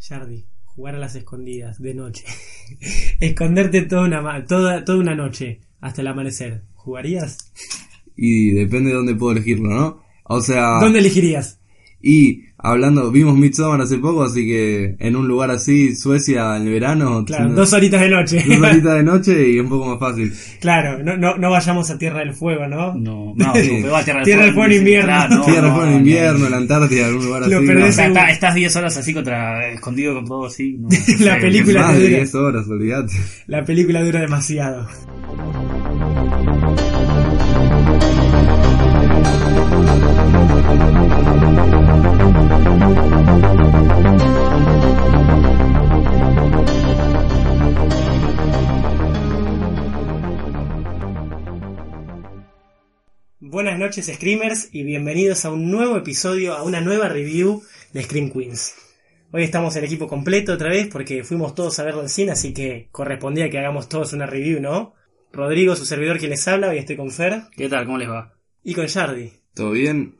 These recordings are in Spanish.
Yardi, jugar a las escondidas de noche. Esconderte toda una, toda, toda una noche hasta el amanecer. ¿Jugarías? Y depende de dónde puedo elegirlo, ¿no? O sea, ¿Dónde elegirías? Y hablando, vimos Midsommar hace poco, así que en un lugar así, Suecia en el verano, Claro, dos horitas de noche. dos horitas de noche y un poco más fácil. claro, no, no, no vayamos a Tierra del Fuego, ¿no? No, no, va a Tierra del Tierra del Fuego en invierno. Claro, no, Tierra no, fue en no, invierno, en la Antártida, algún lugar Lo así. O sea, está- estás 10 horas así contra escondido con todo así. no, La película Más de dura. 10 horas, olvídate. La película dura demasiado. Buenas noches Screamers y bienvenidos a un nuevo episodio, a una nueva review de Scream Queens. Hoy estamos el equipo completo otra vez porque fuimos todos a verlo al cine, así que correspondía que hagamos todos una review, ¿no? Rodrigo, su servidor, quien les habla, hoy estoy con Fer ¿Qué tal? ¿Cómo les va? y con Yardi. ¿Todo bien?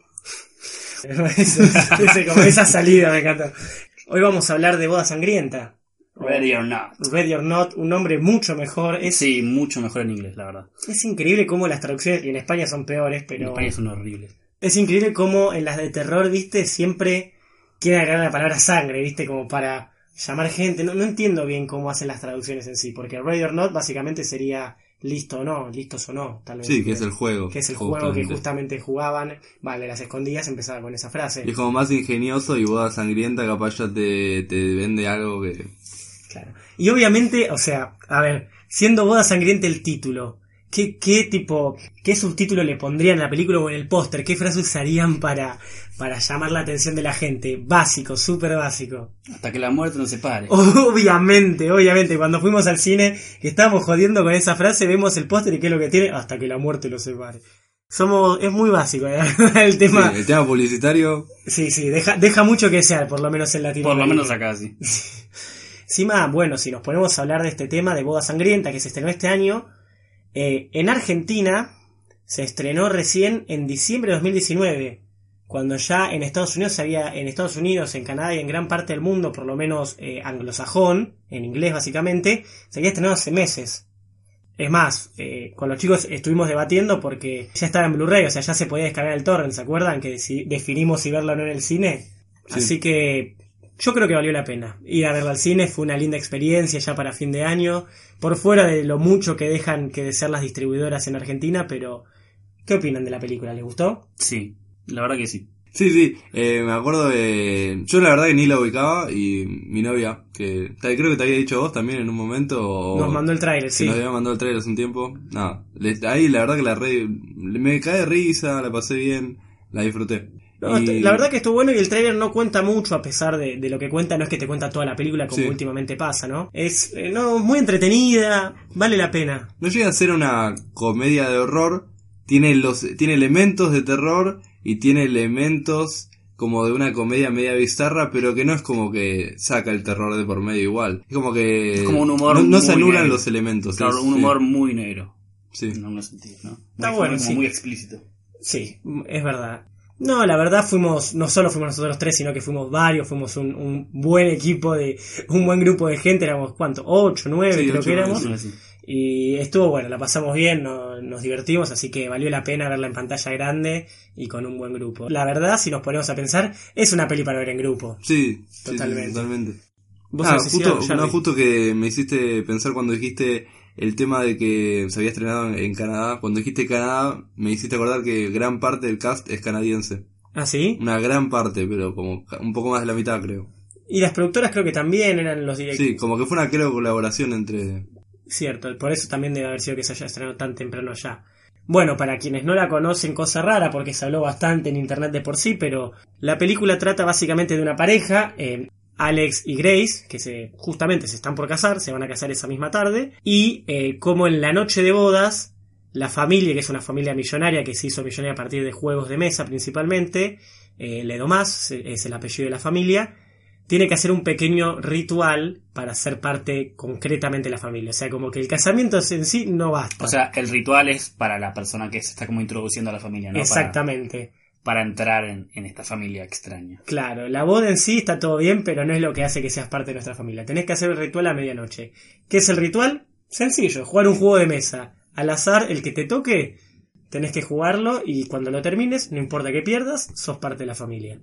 Ese- esa salida me encanta. Hoy vamos a hablar de Boda Sangrienta. Ready or not. Ready or Not, un nombre mucho mejor. Es, Sí, mucho mejor en inglés, la verdad. es increíble cómo las traducciones, y en España son peores, En pero España son horribles. es increíble cómo en las de terror, viste, siempre quieren agregar la palabra sangre, viste, como para llamar gente. No, no entiendo bien cómo hacen las traducciones en sí, porque Ready or Not básicamente sería listo o no, listos o no, tal vez. Sí, que es el juego. que es el juego que justamente. justamente jugaban, vale, las escondidas empezaba con esa frase. Y es como más ingenioso y boda sangrienta, capaz ya te, te vende algo que... Claro. Y obviamente, o sea, a ver, siendo boda sangrienta el título, ¿qué, qué tipo, qué subtítulo le pondrían a la película o en el póster? ¿Qué frase usarían para, para llamar la atención de la gente? Básico, súper básico. Hasta que la muerte nos separe. Obviamente, obviamente, cuando fuimos al cine, que estábamos jodiendo con esa frase, vemos el póster y qué es lo que tiene, hasta que la muerte lo separe. Somos, es muy básico, ¿eh? el tema. Sí, el tema publicitario, Sí, sí, deja, deja mucho que desear, por lo menos en Por Latinoamérica. lo menos acá, sí. Encima, bueno, si nos ponemos a hablar de este tema de Boda Sangrienta que se estrenó este año, eh, en Argentina se estrenó recién en diciembre de 2019, cuando ya en Estados Unidos se había, en Estados Unidos, en Canadá y en gran parte del mundo, por lo menos eh, anglosajón, en inglés básicamente, se había estrenado hace meses. Es más, eh, con los chicos estuvimos debatiendo porque ya estaba en Blu-ray, o sea, ya se podía descargar el torrent, ¿se acuerdan? Que definimos si verlo o no en el cine. Sí. Así que yo creo que valió la pena. Ir a verla al cine fue una linda experiencia ya para fin de año, por fuera de lo mucho que dejan que de ser las distribuidoras en Argentina, pero ¿qué opinan de la película? ¿Les gustó? Sí, la verdad que sí. Sí, sí, eh, me acuerdo de... Yo la verdad que ni la ubicaba y mi novia, que creo que te había dicho vos también en un momento, o Nos mandó el tráiler, que sí. nos había mandado el trailer hace un tiempo. Nada, le- ahí la verdad que la re... Me cae de risa, la pasé bien, la disfruté. No, Y- La verdad que estuvo bueno y el tráiler no cuenta mucho a pesar de, de lo que cuenta, no es que te cuenta toda la película como Sí. últimamente pasa, ¿no? Es eh, no, muy entretenida, vale la pena. No llega a ser una comedia de horror, tiene, los, tiene elementos de terror y tiene elementos como de una comedia media bizarra, pero que no es como que saca el terror de por medio igual. Es como que... Es como un humor No, no se muy anulan negro. los elementos. Claro, es- un sí, humor muy negro. Sí. En algunos sentidos, ¿no? Está Muy- bueno, como sí. muy explícito. Sí, es verdad. No, la verdad fuimos, no solo fuimos nosotros tres, sino que fuimos varios, fuimos un, un buen equipo de, un buen grupo de gente, éramos cuánto, ocho, nueve Sí, creo ocho, que éramos. Sí. Y estuvo bueno, la pasamos bien, no- nos divertimos, así que valió la pena verla en pantalla grande y con un buen grupo. La verdad, si nos ponemos a pensar, es una peli para ver en grupo. Sí, Totalmente. totalmente. ¿Vos Ah, justo, no, justo que me hiciste pensar cuando dijiste el tema de que se había estrenado en Canadá. Cuando dijiste Canadá, me hiciste acordar que gran parte del cast es canadiense. ¿Ah, sí? Una gran parte, pero como un poco más de la mitad, creo. Y las productoras creo que también eran los directos. Sí, como que fue una creo colaboración entre. Cierto, por eso también debe haber sido que se haya estrenado tan temprano allá. Bueno, para quienes no la conocen, cosa rara, porque se habló bastante en internet de por sí, pero la película trata básicamente de una pareja, eh, Alex y Grace, que se, justamente se están por casar, se van a casar esa misma tarde, y eh, como en la noche de bodas, la familia, que es una familia millonaria que se hizo millonaria a partir de juegos de mesa principalmente, eh, Ledomás es el apellido de la familia, tiene que hacer un pequeño ritual para ser parte concretamente de la familia. O sea, como que el casamiento en sí no basta. O sea, el ritual es para la persona que se está como introduciendo a la familia, ¿no? Exactamente. Para entrar en, esta familia extraña. Claro, la boda en sí está todo bien, pero no es lo que hace que seas parte de nuestra familia. Tenés que hacer el ritual a medianoche. ¿Qué es el ritual? Sencillo, jugar un juego de mesa. Al azar, el que te toque, tenés que jugarlo y cuando lo termines, no importa que pierdas, sos parte de la familia.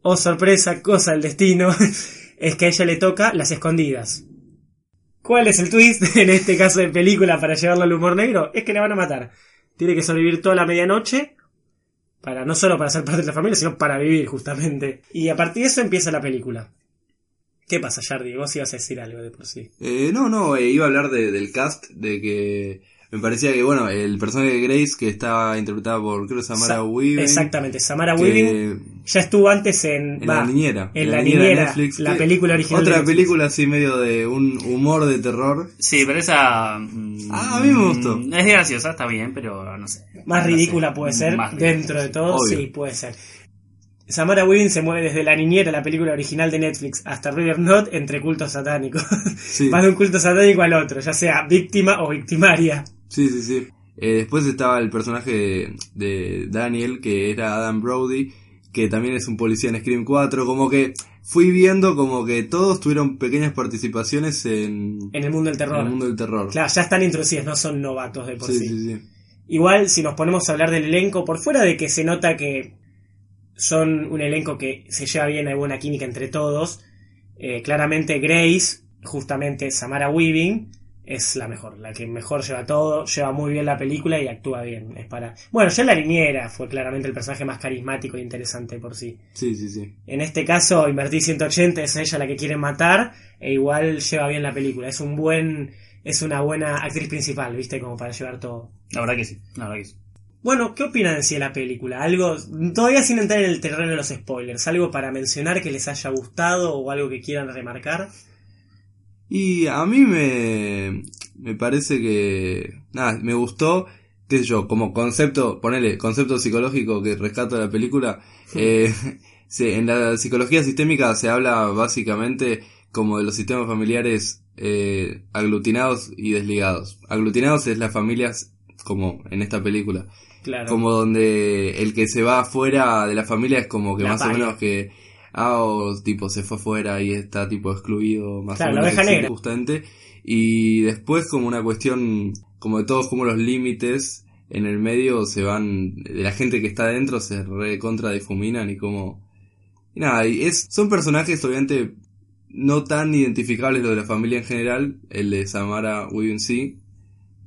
Oh, sorpresa, cosa del destino, es que a ella le toca las escondidas. ¿Cuál es el twist en este caso de película para llevarlo al humor negro? Es que la van a matar. Tiene que sobrevivir toda la medianoche para no solo para ser parte de la familia, sino para vivir justamente. Y a partir de eso empieza la película. ¿Qué pasa, Jardi? Vos ibas a decir algo de por sí. Eh, no, no, eh, iba a hablar de- del cast, de que me parecía que, bueno, el personaje de Grace, que está interpretada por, creo, Samara Sa- Weaving. Exactamente, Samara que- Weaving ya estuvo antes en, la niñera. en la niñera, Netflix, la película original Otra película así medio de un humor de terror. Sí, pero esa... mm, Ah, a mí me gustó. mm, Es graciosa, está bien, pero no sé. Más No ridícula sé, puede ser, más dentro de todo, Obvio. sí, puede ser. Samara Weaving se mueve desde la niñera, la película original de Netflix, hasta River Knot entre cultos satánicos. Sí, Más de un culto satánico al otro, ya sea víctima o victimaria. Sí, sí. sí. Eh, después estaba el personaje de, de Daniel, que era Adam Brody, que también es un policía en Scream 4. Como que fui viendo como que todos tuvieron pequeñas participaciones en, En el mundo del en terror. el mundo del terror. Claro, ya están introducidos, no son novatos de por sí, sí. sí, sí. Igual, si nos ponemos a hablar del elenco, por fuera de que se nota que son un elenco que se lleva bien, hay buena química entre todos, eh, claramente Grace, justamente Samara Weaving, es la mejor, la que mejor lleva todo, lleva muy bien la película y actúa bien. Es para... Bueno, ya la niñera fue claramente el personaje más carismático e interesante por sí. Sí, sí, sí. En este caso, invertí 180, es ella la que quieren matar, e igual lleva bien la película. Es un buen, es una buena actriz principal, viste, como para llevar todo. La verdad que sí, la verdad que sí. Bueno, ¿qué opinan en sí de la película? Algo, todavía sin entrar en el terreno de los spoilers, algo para mencionar que les haya gustado o algo que quieran remarcar. Y a mí me, me parece que, nada, me gustó, qué sé yo, como concepto, ponele, concepto psicológico que rescato de la película, eh, se- en la psicología sistémica se habla básicamente como de los sistemas familiares eh, aglutinados y desligados. Aglutinados es las familias como en esta película, Claro. como donde el que se va afuera de la familia es como que La más o menos que ah o tipo se fue afuera y está tipo excluido más Claro, o la menos sí, negra. justamente y después como una cuestión como de todos como los límites en el medio se van de la gente que está adentro se recontra difuminan y como y nada y es son personajes obviamente no tan identificables lo de la familia en general el de Samara sí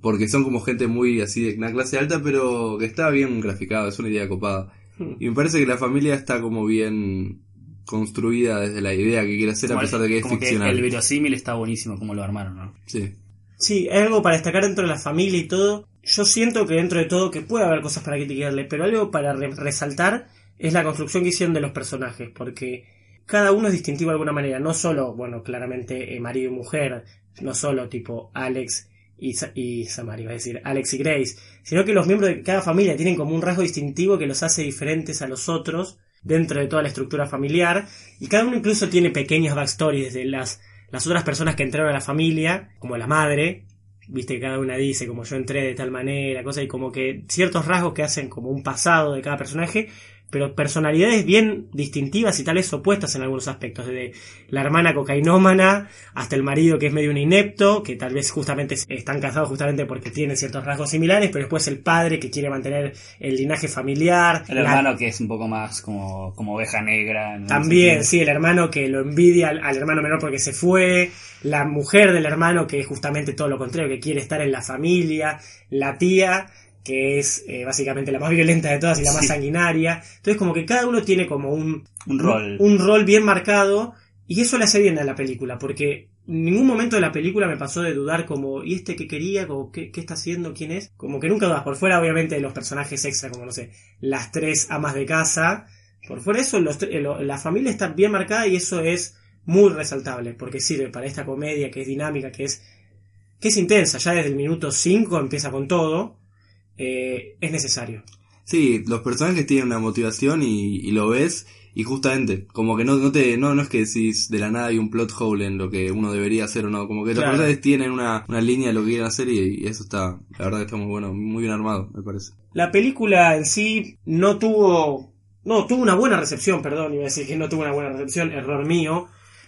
porque son como gente muy así de una clase alta, pero que está bien graficado, es una idea copada. Hmm. Y me parece que la familia está como bien construida desde la idea que quiere hacer, a pesar de que es como ficcional. el verosímil está buenísimo como lo armaron, ¿no? Sí, Sí, hay algo para destacar dentro de la familia y todo. Yo siento que dentro de todo que puede haber cosas para criticarle, pero algo para re- resaltar es la construcción que hicieron de los personajes, porque cada uno es distintivo de alguna manera, no solo, bueno, claramente eh, marido y mujer, no solo tipo Alex y, Sa- y Samari, iba a decir Alex y Grace, sino que los miembros de cada familia tienen como un rasgo distintivo que los hace diferentes a los otros dentro de toda la estructura familiar, y cada uno incluso tiene pequeñas backstories de las las otras personas que entraron a la familia, como la madre, viste que cada una dice como yo entré de tal manera, cosa y como que ciertos rasgos que hacen como un pasado de cada personaje, pero personalidades bien distintivas y tal vez opuestas en algunos aspectos, desde la hermana cocainómana hasta el marido que es medio un inepto, que tal vez justamente están casados justamente porque tienen ciertos rasgos similares, pero después el padre que quiere mantener el linaje familiar, El la- hermano que es un poco más como, como oveja negra. también, sí, el hermano que lo envidia al, al hermano menor porque se fue, la mujer del hermano que es justamente todo lo contrario, que quiere estar en la familia, la tía que es eh, básicamente la más violenta de todas y la más sanguinaria. Entonces como que cada uno tiene como un, Un rol. un rol bien marcado y eso le hace bien a la película porque en ningún momento de la película me pasó de dudar como ¿y este qué quería? Como, ¿qué, ¿Qué está haciendo? ¿Quién es? Como que nunca dudas. Por fuera obviamente de los personajes extra como no sé, las tres amas de casa. Por fuera de eso los la familia está bien marcada y eso es muy resaltable porque sirve para esta comedia que es dinámica, que es que es intensa, ya desde el minuto 5 empieza con todo, eh, es necesario. Sí, los personajes tienen una motivación y, y lo ves Y justamente, como que no, no te, no, no es que decís de la nada hay un plot hole en lo que uno debería hacer o no, como que Claro. los personajes tienen una, una línea de lo que quieren hacer y, y eso está, la verdad está muy bueno, muy bien armado, me parece. La película en sí no tuvo. No, tuvo una buena recepción, perdón, iba a decir que no tuvo una buena recepción, error mío,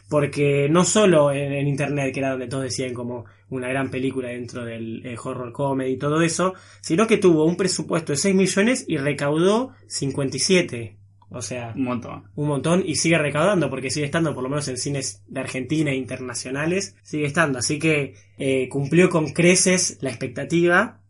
porque no solo en, en internet, que era donde todos decían como una gran película dentro del eh, horror comedy y todo eso, sino que tuvo un presupuesto de 6 millones y recaudó 57. O sea, Un montón. un montón y sigue recaudando porque sigue estando por lo menos en cines de Argentina e internacionales sigue estando así que eh, cumplió con creces la expectativa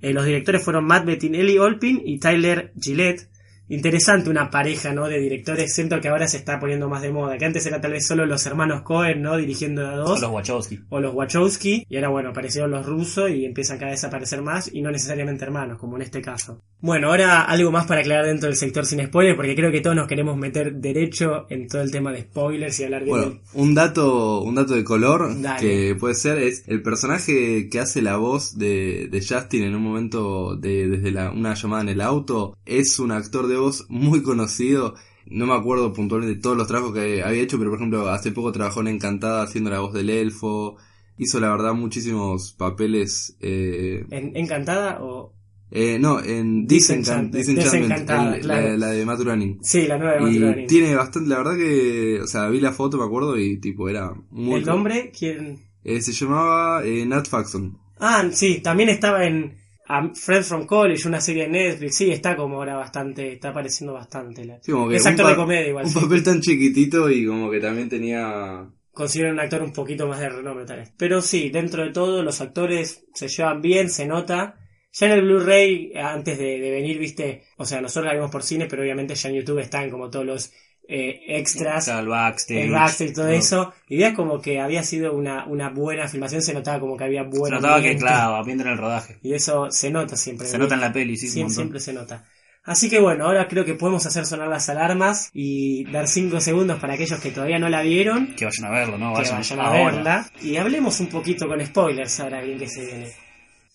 Eh, los directores fueron Matt Bettinelli Olpin y Tyler Gillette interesante una pareja no de directores siento que ahora se está poniendo más de moda que antes era tal vez solo los hermanos Cohen no dirigiendo a dos Son los Wachowski. o los Wachowski, y ahora bueno, aparecieron los rusos y empiezan cada vez a aparecer más, y no necesariamente hermanos, como en este caso. Bueno, ahora algo más para aclarar dentro del sector sin spoilers, porque creo que todos nos queremos meter derecho en todo el tema de spoilers y hablar bien Bueno, un dato, un dato de color Dale. que puede ser es el personaje que hace la voz de, de Justin en un momento de, desde la, una llamada en el auto es un actor de voz muy conocido. No me acuerdo puntualmente de todos los trabajos que había hecho, pero por ejemplo hace poco trabajó en Encantada haciendo la voz del elfo. Hizo la verdad muchísimos papeles. Eh, ¿En- ¿Encantada o...? eh, no, en Disenchant- Disenchant- Disenchantment, Desencantada, el- claro. la, la de Matt Groening. Sí, la nueva de Matt Y Groening. tiene bastante, la verdad que, o sea, vi la foto, me acuerdo, y tipo, era muy... ¿El nombre? ¿Quién? Eh, se llamaba eh, Nat Faxon. Ah, sí, también estaba en a Friends from College, una serie de Netflix. Sí, está como ahora bastante, está apareciendo bastante. La... Sí, como que es actor de comedia igual. Un sí. papel tan chiquitito y como que también tenía... considero un actor un poquito más de renombre tal vez. Pero sí, dentro de todo los actores se llevan bien, se nota. Ya en el Blu-ray, antes de, de venir, viste, o sea, nosotros la vimos por cine, pero obviamente ya en YouTube están como todos los eh, extras, el backstage. el backstage y todo ¿no? eso. Y veías como que había sido una, una buena filmación, se notaba como que había Se buen notaba que, claro, viendo en el rodaje. Y eso se nota siempre. Se nota en la peli, sí, Siempre, siempre se nota. Así que bueno, ahora creo que podemos hacer sonar las alarmas y dar 5 segundos para aquellos que todavía no la vieron Que vayan a verlo, ¿no? que Vayan, vayan a verla. Y hablemos un poquito con spoilers ahora bien que se viene.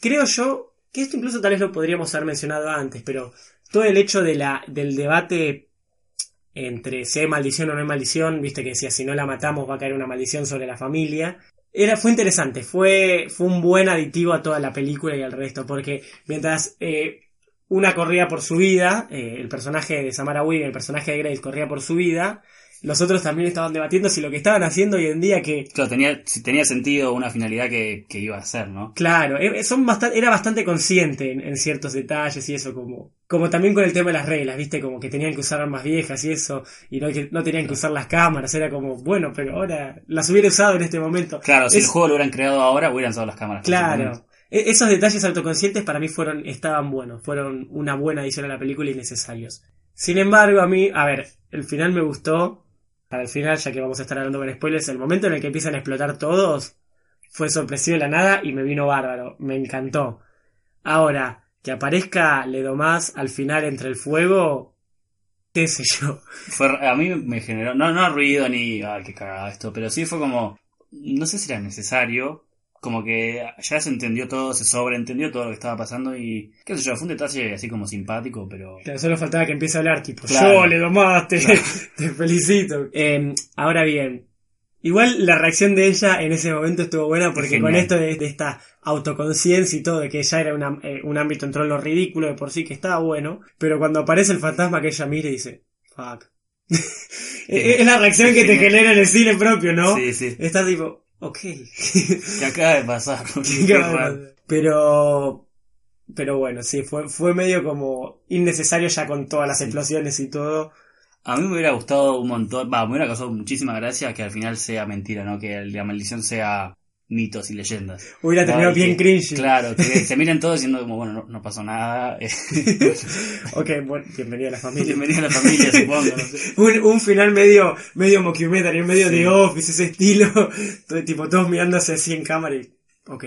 Creo yo que esto incluso tal vez lo podríamos haber mencionado antes, pero todo el hecho de la, del debate entre si hay maldición o no hay maldición, viste que decía si no la matamos va a caer una maldición sobre la familia. Era, fue interesante, fue, fue un buen aditivo a toda la película y al resto, porque mientras eh, una corría por su vida, eh, el personaje de Samara Weaving, el personaje de Grace corría por su vida, los otros también estaban debatiendo si lo que estaban haciendo hoy en día que Claro, tenía, si tenía sentido una finalidad que, que iba a ser, ¿no? Claro, eh, son bastante, era bastante consciente en, en ciertos detalles y eso, como, como también con el tema de las reglas, viste, como que tenían que usar armas viejas y eso, y no, que no tenían que usar las cámaras, era como, bueno, pero ahora las hubiera usado en este momento. Claro, si Es- el juego lo hubieran creado ahora, hubieran usado las cámaras. Claro. E- Esos detalles autoconscientes para mí fueron, estaban buenos, fueron una buena adición a la película y necesarios. Sin embargo, a mí, a ver, el final me gustó. Para el final, ya que vamos a estar hablando con spoilers, el momento en el que empiezan a explotar todos fue sorpresivo de la nada y me vino bárbaro. Me encantó. Ahora, que aparezca Ledomás al final entre el fuego, qué sé yo. A mí me generó, no, no ruido ni, ay, qué cagada esto, pero sí fue como, no sé si era necesario, como que ya se entendió todo, se sobreentendió todo lo que estaba pasando y, qué sé yo, fue un detalle así como simpático, pero... Claro, solo faltaba que empiece a hablar, tipo, Claro. yo Ledomás, te, te felicito. Eh, ahora bien, igual la reacción de ella en ese momento estuvo buena porque Genial. con esto de, de esta autoconciencia y todo, de que ya era una- eh, un ámbito en lo ridículo de por sí que estaba bueno, pero cuando aparece el fantasma que ella mira y dice, fuck. es es la reacción que te genera en el cine propio, ¿no? Sí, sí. Estás tipo, ok. ¿Qué acaba de pasar? Pero, pero bueno, sí, fue, fue medio como innecesario ya con todas las Sí. explosiones y todo. A mí me hubiera gustado un montón, va, me hubiera causado muchísima gracia que al final sea mentira, ¿no? Que la maldición sea mitos y leyendas. Hubiera terminado bien que- cringy. Claro, que se miren todos diciendo como, bueno, no, no pasó nada. eh, Ok, bueno, bienvenida a la familia. Bienvenida a la familia, supongo. no sé. un, un final medio, medio mockumentary, medio Sí. de office, ese estilo. Todo, tipo, todos mirándose así en cámara y. Ok,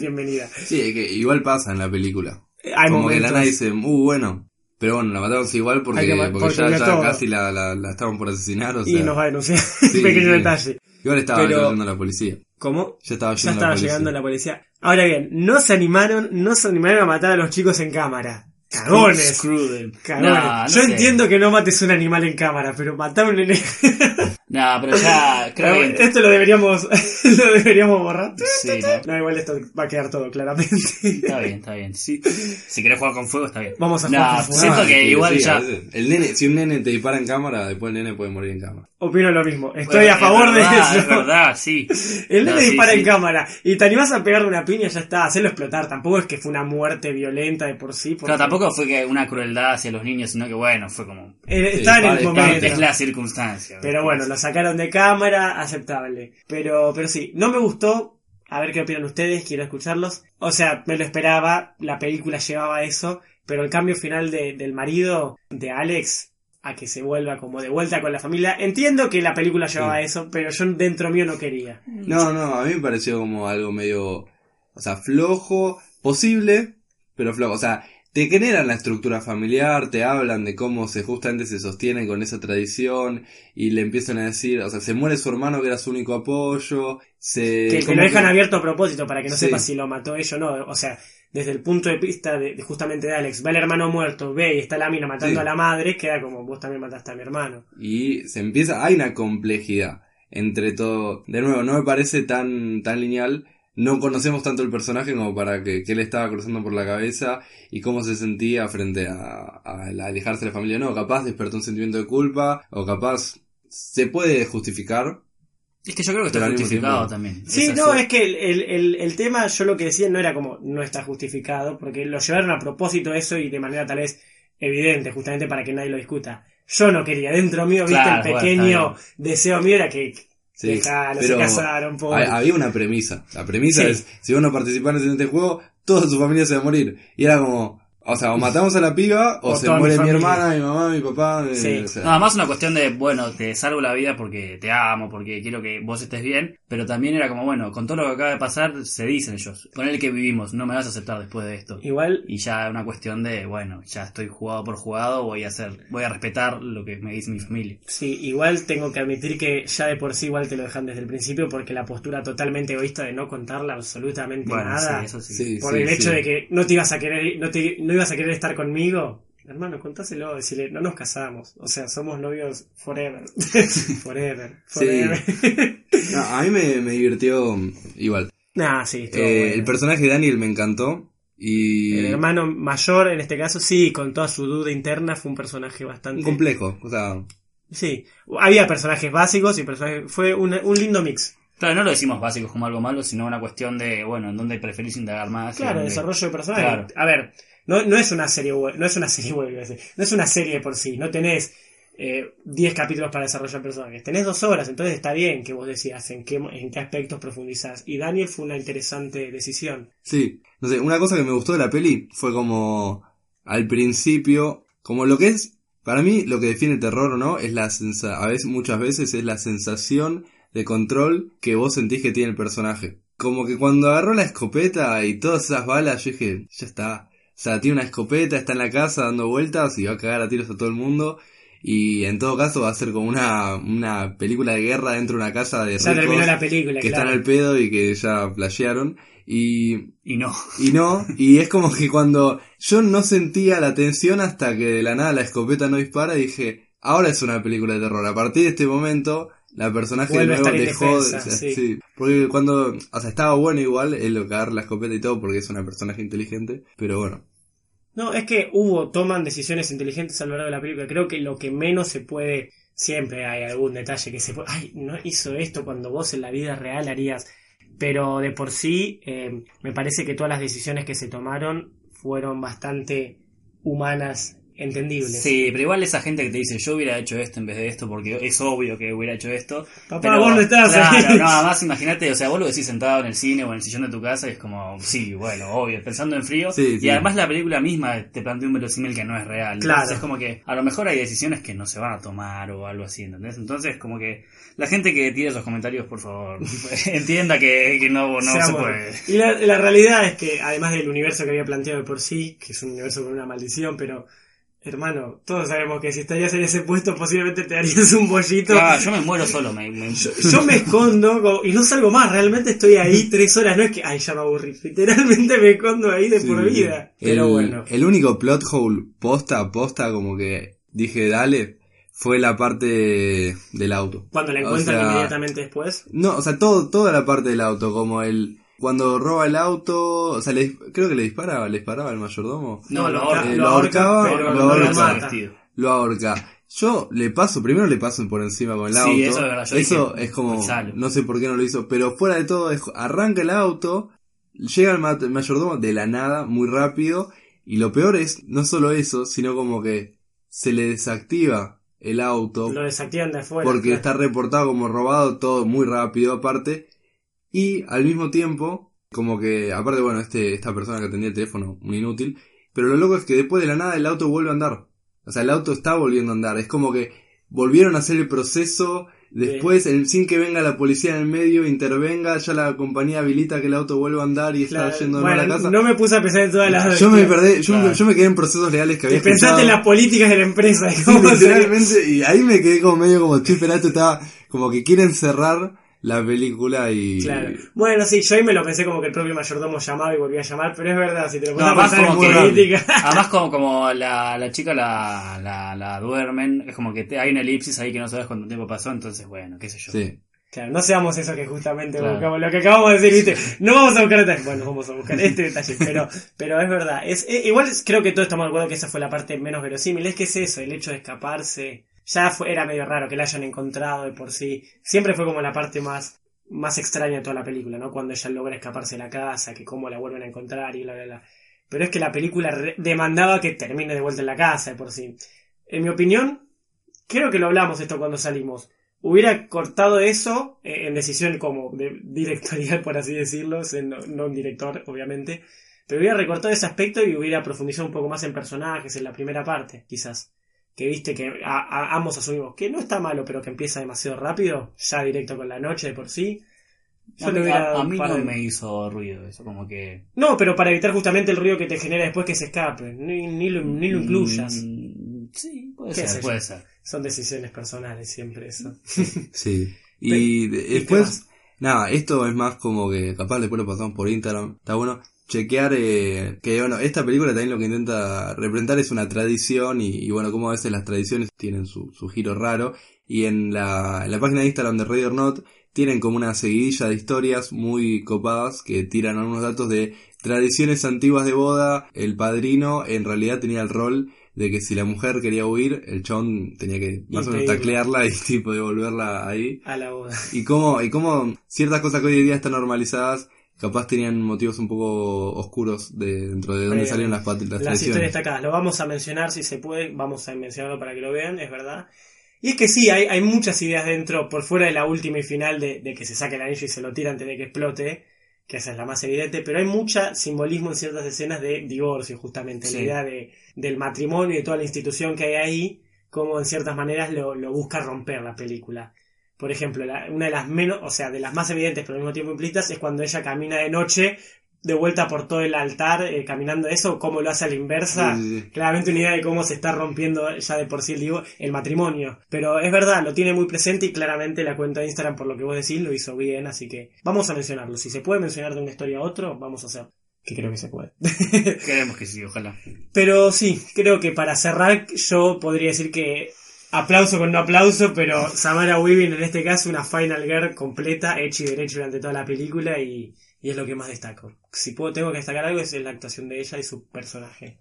bienvenida. Sí, es que igual pasa en la película. Hay como que la momentos. dice, uh, bueno. Pero bueno, la matamos igual porque, Hay que ma- porque porque ya, casi la, la, la estaban por asesinar, o Y sea. nos va a denunciar. Sí, Pequeño sí. detalle. Igual estaba Pero- llegando la policía. ¿Cómo? Ya estaba Ya llegando estaba la policía. llegando la policía. Ahora bien, no se animaron, no se animaron a matar a los chicos en cámara. Cagones. Screw them. Cagones. Nah, no Yo sé. entiendo que no mates un animal en cámara, pero matar un nene. Nah, pero ya creo que... Esto lo deberíamos, lo deberíamos borrar. Sí, ¿no? No, igual esto va a quedar todo claramente. Está bien, está bien. Sí. Si querés jugar con fuego, está bien. Vamos a Nah, jugar con fuego. siento Ah, que sí, igual sí, ya... El nene, si un nene te dispara en cámara, después el nene puede morir en cámara. Opino lo mismo. Estoy Bueno, a favor es de eso. Es verdad, sí. El No, nene sí, dispara sí. en cámara y te animás a pegarle una piña, ya está, hacerlo explotar. Tampoco es que fue una muerte violenta de por sí. porque- Claro, tampoco fue que una crueldad hacia los niños, sino que bueno, fue como... Eh, está en el momento. Es la circunstancia. Pero bueno, lo sacaron de cámara, aceptable. Pero, pero sí, no me gustó. A ver qué opinan ustedes, quiero escucharlos. O sea, me lo esperaba, la película llevaba eso, pero el cambio final de- del marido de Alex a que se vuelva como de vuelta con la familia. Entiendo que la película llevaba Sí. eso, pero yo dentro mío no quería. No, no, a mí me pareció como algo medio, o sea, flojo, posible, pero flojo. O sea, te generan la estructura familiar, te hablan de cómo se justamente se sostienen con esa tradición y le empiezan a decir, o sea, se muere su hermano que era su único apoyo, se... que, que lo dejan que- abierto a propósito para que no Sí. sepa si lo mató ella o no. O sea, desde el punto de vista de, de justamente de Alex, ve al hermano muerto, ve y está la mina matando Sí. a la madre, queda como vos también mataste a mi hermano. y se empieza, hay una complejidad entre todo. De nuevo, no me parece tan, tan lineal. No conocemos tanto el personaje como para que, que le estaba cruzando por la cabeza y cómo se sentía frente a, a, a alejarse de la familia. No, capaz despertó un sentimiento de culpa o capaz se puede justificar. Es que yo creo que está justificado también. Sí, Esa no, fue- es que el, el, el, el tema, yo lo que decía no era como no está justificado, porque lo llevaron a propósito eso y de manera tal vez evidente, justamente para que nadie lo discuta. Yo no quería, dentro mío, viste, el pequeño deseo mío era que Sí, dejalo, se casaron, pobre. ha- había una premisa. La premisa Sí. es, si vos no participás en este juego, toda su familia se va a morir. Y era como, o sea, o matamos a la piba, o, O se mi muere mi, hermana, mi mamá, mi papá. eh, Sí. o sea, Nada más una cuestión de, bueno, te salvo la vida porque te amo, porque quiero que vos estés bien, pero también era como, bueno, con todo lo que acaba de pasar, se dicen ellos, ponele que vivimos, no me vas a aceptar después de esto. Igual, Y ya una cuestión de, bueno, ya estoy jugado por jugado, voy a hacer, voy a respetar lo que me dice mi familia. sí, igual tengo que admitir que ya de por sí igual te lo dejan desde el principio, porque la postura totalmente egoísta de no contarle absolutamente Bueno, nada. sí, eso sí. sí, por sí, el hecho de que no te ibas a querer, no, te, no ibas a querer estar conmigo. Hermano, contáselo, decirle, no nos casamos. O sea, somos novios forever. forever, forever. No, a mí me, me divirtió igual. sí, estuvo Eh, bueno. El personaje de Daniel me encantó. Y. El hermano mayor, en este caso, sí, con toda su duda interna, fue un personaje Un bastante... complejo. O sea, Sí, había personajes básicos y personajes... Fue un, un lindo mix. Claro, no lo decimos básicos como algo malo, sino una cuestión de, bueno, en dónde preferís indagar más. Claro, dónde- desarrollo de personajes. Claro. A ver, no, no es una serie web, no es una serie web, no es una serie por sí, no tenés eh, 10 capítulos para desarrollar personajes, tenés dos horas, entonces está bien que vos decidas en qué, en qué aspectos profundizás. Y Daniel fue una interesante decisión. sí. No sé, una cosa que me gustó de la peli fue como. Al principio. Como lo que es. Para mí, lo que define el terror o no es la sensación. A veces, muchas veces es la sensación de control que vos sentís que tiene el personaje. Como que cuando agarró la escopeta y todas esas balas, yo dije, ya está. O sea, tiene una escopeta, está en la casa dando vueltas y va a cagar a tiros a todo el mundo. Y en todo caso va a ser como una, una película de guerra dentro de una casa de Ya terminó la película, que claro. están al pedo y que ya flashearon. Y, Y no. y no, y es como que cuando yo no sentía la tensión hasta que de la nada la escopeta no dispara, dije, ahora es una película de terror. A partir de este momento, la personaje de nuevo dejó de sí. sí. Porque cuando, o sea, estaba bueno igual el agarra la escopeta y todo porque es una personaje inteligente, pero bueno. No, es que hubo, toman decisiones inteligentes a lo largo de la película. Creo que lo que menos se puede, siempre hay algún detalle que se puede, ay, no hizo esto cuando vos en la vida real harías. Pero de por sí, eh, me parece que todas las decisiones que se tomaron fueron bastante humanas, entendibles. Sí, pero igual esa gente que te dice, yo hubiera hecho esto en vez de esto, porque es obvio que hubiera hecho esto. Papá, Pero, vos no estás Claro, ahí. no, además imagínate, o sea, vos lo decís sentado en el cine o en el sillón de tu casa y es como, sí, bueno, obvio, pensando en frío. Sí, y sí. además la película misma te plantea un verosímil que no es real. Claro. Entonces es como que a lo mejor hay decisiones que no se van a tomar o algo así, ¿entendés? Entonces como que la gente que tira esos comentarios, por favor, entienda que, que no, no se puede. Y la, la realidad es que, además del universo que había planteado de por sí, que es un universo con una maldición, pero Hermano, todos sabemos que si estarías en ese puesto posiblemente te harías un bollito. Ah, yo me muero solo. Me, me- Yo me escondo como- y no salgo más, realmente estoy ahí tres horas, no es que, ay, ya me aburrí, literalmente me escondo ahí de Sí. por vida. Pero el, bueno, el único plot hole posta a posta, como que dije, dale, fue la parte del auto. cuando la o encuentran sea- inmediatamente después, No, o sea, todo, toda la parte del auto, como el... Cuando roba el auto, o sea, le, creo que le disparaba, le disparaba al mayordomo. No, lo ahorca- ahorca. Eh, lo ahorcaba, pero lo ahorca. Lo ahorca. Yo le paso, primero le paso por encima con el Sí, auto. eso es verdad, yo Eso dije, es como, no sé por qué no lo hizo, pero fuera de todo, es- arranca el auto, llega el ma- mayordomo de la nada, muy rápido, y lo peor es, no solo eso, sino como que se le desactiva el auto, lo desactivan de afuera. porque claro. está reportado como robado todo muy rápido aparte y al mismo tiempo como que aparte bueno este esta persona que atendía el teléfono un inútil pero lo loco es que después de la nada el auto vuelve a andar. O sea el auto está volviendo a andar. Es como que volvieron a hacer el proceso después el- sin que venga la policía en el medio intervenga ya la compañía habilita que el auto vuelva a andar y Claro, está yendo bueno, a la casa. no me puse a pensar en todas las... yo me perdí yo, Claro. yo me quedé en procesos legales que Te había pensaste en las políticas de la empresa. Sí, literalmente, y ahí me quedé como medio como, che, esto estaba, como que quieren cerrar la película y... Claro. Bueno, sí, yo ahí me lo pensé como que el propio mayordomo llamaba y volvía a llamar, pero es verdad, si te lo No, pones a además pensar en como que, política. además como, como la, la chica la, la, la duermen, es como que te- hay una elipsis ahí que no sabes cuánto tiempo pasó, entonces bueno, qué sé yo. Sí. Claro, no seamos eso que justamente Claro. buscamos, lo que acabamos de decir, ¿viste? No vamos a buscar detalles. Bueno, vamos a buscar este detalle, pero, pero es verdad. Es, eh, igual es- creo que todos estamos de acuerdo que esa fue la parte menos verosímil. Es que es eso, el hecho de escaparse. Ya fue, era medio raro que la hayan encontrado de por sí. Siempre fue como la parte más, más extraña de toda la película, ¿no? Cuando ella logra escaparse de la casa, que cómo la vuelven a encontrar y bla, bla, bla. Pero es que la película demandaba que termine de vuelta en la casa de por sí. En mi opinión, creo que lo hablamos esto cuando salimos hubiera cortado eso eh, en decisión como de directorial, por así decirlo, no un director, obviamente, pero hubiera recortado ese aspecto y hubiera profundizado un poco más en personajes en la primera parte, quizás. Que viste que a- a- ambos asumimos que no está malo, pero que empieza demasiado rápido, ya directo con la noche de por sí. Yo A, le mí- hubiera a- mí no de- me hizo ruido eso, como que... No, pero para evitar justamente el ruido que te genera después que se escape. Ni, ni lo, ni lo incluyas. Mm, sí, puede ¿Qué sé ser, puede ser. Son decisiones personales siempre eso. Sí. Y de- ¿y qué después, nada, esto es más como que capaz después lo pasamos por Instagram. Está bueno chequear eh, que, bueno, esta película también lo que intenta representar es una tradición y, y, bueno, como a veces las tradiciones tienen su, su giro raro. Y en la, en la página de Instagram de Ready or Not tienen como una seguidilla de historias muy copadas que tiran algunos datos de tradiciones antiguas de boda. El padrino en realidad tenía el rol de que si la mujer quería huir, el chon tenía que más o menos taclearla y tipo devolverla ahí. A la boda. Y cómo, y cómo ciertas cosas que hoy en día están normalizadas, capaz tenían motivos un poco oscuros de, dentro de Previamente. salieron las, las tradiciones. historias destacadas. Lo vamos a mencionar si se puede. Vamos a mencionarlo para que lo vean, es verdad. Y es que sí, hay, hay muchas ideas dentro, por fuera de la última y final, de, de que se saque el anillo y se lo tira antes de que explote, que esa es la más evidente, pero hay mucha simbolismo en ciertas escenas de divorcio, justamente. Sí. La idea de, del matrimonio y de toda la institución que hay ahí, como en ciertas maneras lo, lo busca romper la película. Por ejemplo, la- una de las menos, o sea, de las más evidentes pero al mismo tiempo implícitas es cuando ella camina de noche de vuelta por todo el altar, eh, caminando eso, cómo lo hace a la inversa. Sí, sí, sí. Claramente una idea de cómo se está rompiendo ya de por sí el, digo, el matrimonio. Pero es verdad, lo tiene muy presente y claramente la cuenta de Instagram, por lo que vos decís, lo hizo bien, así que vamos a mencionarlo. Si se puede mencionar de una historia a otro, vamos a hacer. Que creo que se puede. Queremos que sí, ojalá. Pero sí, creo que para cerrar yo podría decir que aplauso con no aplauso, pero Samara Weaving en este caso una Final Girl completa, hecha y derecha durante toda la película y, y es lo que más destaco. Si puedo, tengo que destacar algo es la actuación de ella y su personaje.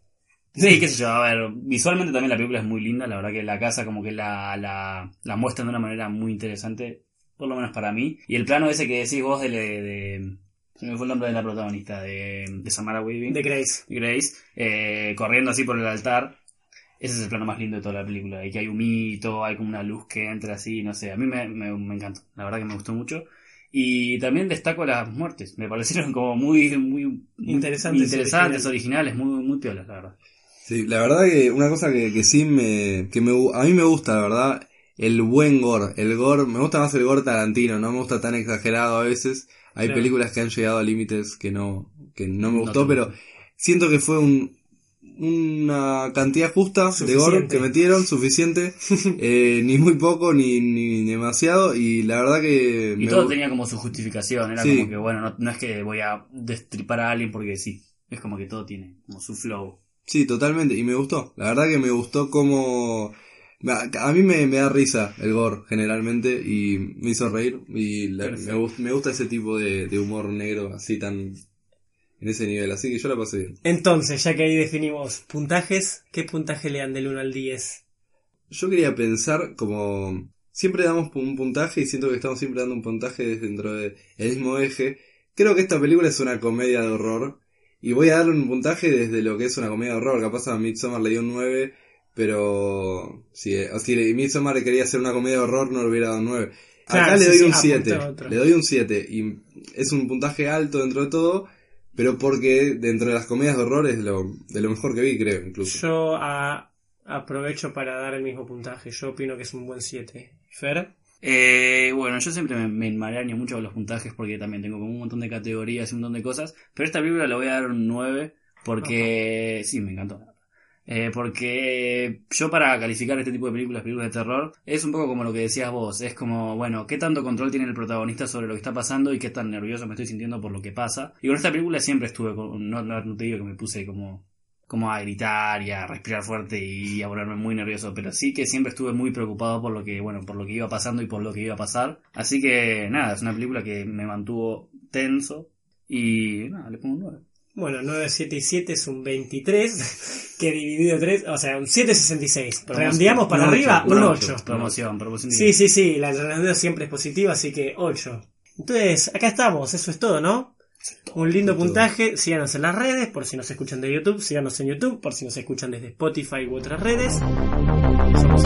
Sí, qué sé yo, a ver, visualmente también la película es muy linda, la verdad que la casa como que la, la, la muestran de una manera muy interesante, por lo menos para mí. Y el plano ese que decís vos de... de, de- se me fue el nombre de la protagonista, de, de Samara Weaving. De Grace. Grace, eh, corriendo así por el altar. Ese es el plano más lindo de toda la película. Y que hay un mito, hay como una luz que entra así, no sé. A mí me, me, me encantó. La verdad que me gustó mucho. Y también destaco las muertes. Me parecieron como muy, muy, Interesantes, interesantes, originales, muy, muy piolas, la verdad. Sí, la verdad que una cosa que, que sí me, que me, a mí me gusta, la verdad, el buen gore. El gore, me gusta más el gore tarantino, no me gusta tan exagerado a veces. Hay Claro. películas que han llegado a límites que no, que no me gustó, pero siento que fue un, una cantidad justa de gore que metieron, suficiente, eh, ni muy poco ni, ni demasiado, y la verdad que... Y me todo tenía como su justificación, era Sí. como que, bueno, no, no es que voy a destripar a alguien porque sí, es como que todo tiene como su flow. Sí, totalmente, y me gustó, la verdad que me gustó como... A mí me, me da risa el gore generalmente y me hizo reír y la- me, me gusta ese tipo de, de humor negro así tan en ese nivel, así que yo la pasé bien. Entonces, ya que ahí definimos puntajes, ¿qué puntaje le dan del 1 al 10? Yo quería pensar como siempre damos un puntaje y siento que estamos siempre dando un puntaje dentro del mismo eje. Creo que esta película es una comedia de horror y voy a darle un puntaje desde lo que es una comedia de horror. Capaz a Midsommar le dio un 9, pero si, o si Midsommar quería hacer una comedia de horror no le hubiera dado un 9. Acá Claro, le sí, doy sí, un apunta 7. otro. Le doy un 7 y es un puntaje alto dentro de todo, pero porque dentro de las comedias de horror es lo, de lo mejor que vi, creo, incluso. Yo a- aprovecho para dar el mismo puntaje. Yo opino que es un buen 7. Fer, Eh, bueno, yo siempre me, me enmaraño mucho con los puntajes porque también tengo como un montón de categorías y un montón de cosas, pero esta película le voy a dar un 9 porque sí, me encantó. Eh, porque yo para calificar este tipo de películas, películas de terror, es un poco como lo que decías vos, es como, bueno, qué tanto control tiene el protagonista sobre lo que está pasando y qué tan nervioso me estoy sintiendo por lo que pasa. Y con esta película siempre estuve, con, no, no, te digo que me puse como como a gritar y a respirar fuerte y a ponerme muy nervioso, pero sí que siempre estuve muy preocupado por lo que, bueno, por lo que iba pasando y por lo que iba a pasar. Así que nada, es una película que me mantuvo tenso y nada, le pongo un 9. Bueno, 9, 7 y 7 es un 23, que dividido 3, o sea, un 7,66. Redondeamos para un arriba, ocho, un un 8. Promoción, promoción. Sí, sí, sí, la redondeo siempre es positiva, así que 8. Entonces, acá estamos, eso es todo, ¿no? Un lindo Todo. puntaje, síganos en las redes, por si nos escuchan de YouTube, síganos en YouTube, por si nos escuchan desde Spotify u otras redes. Somos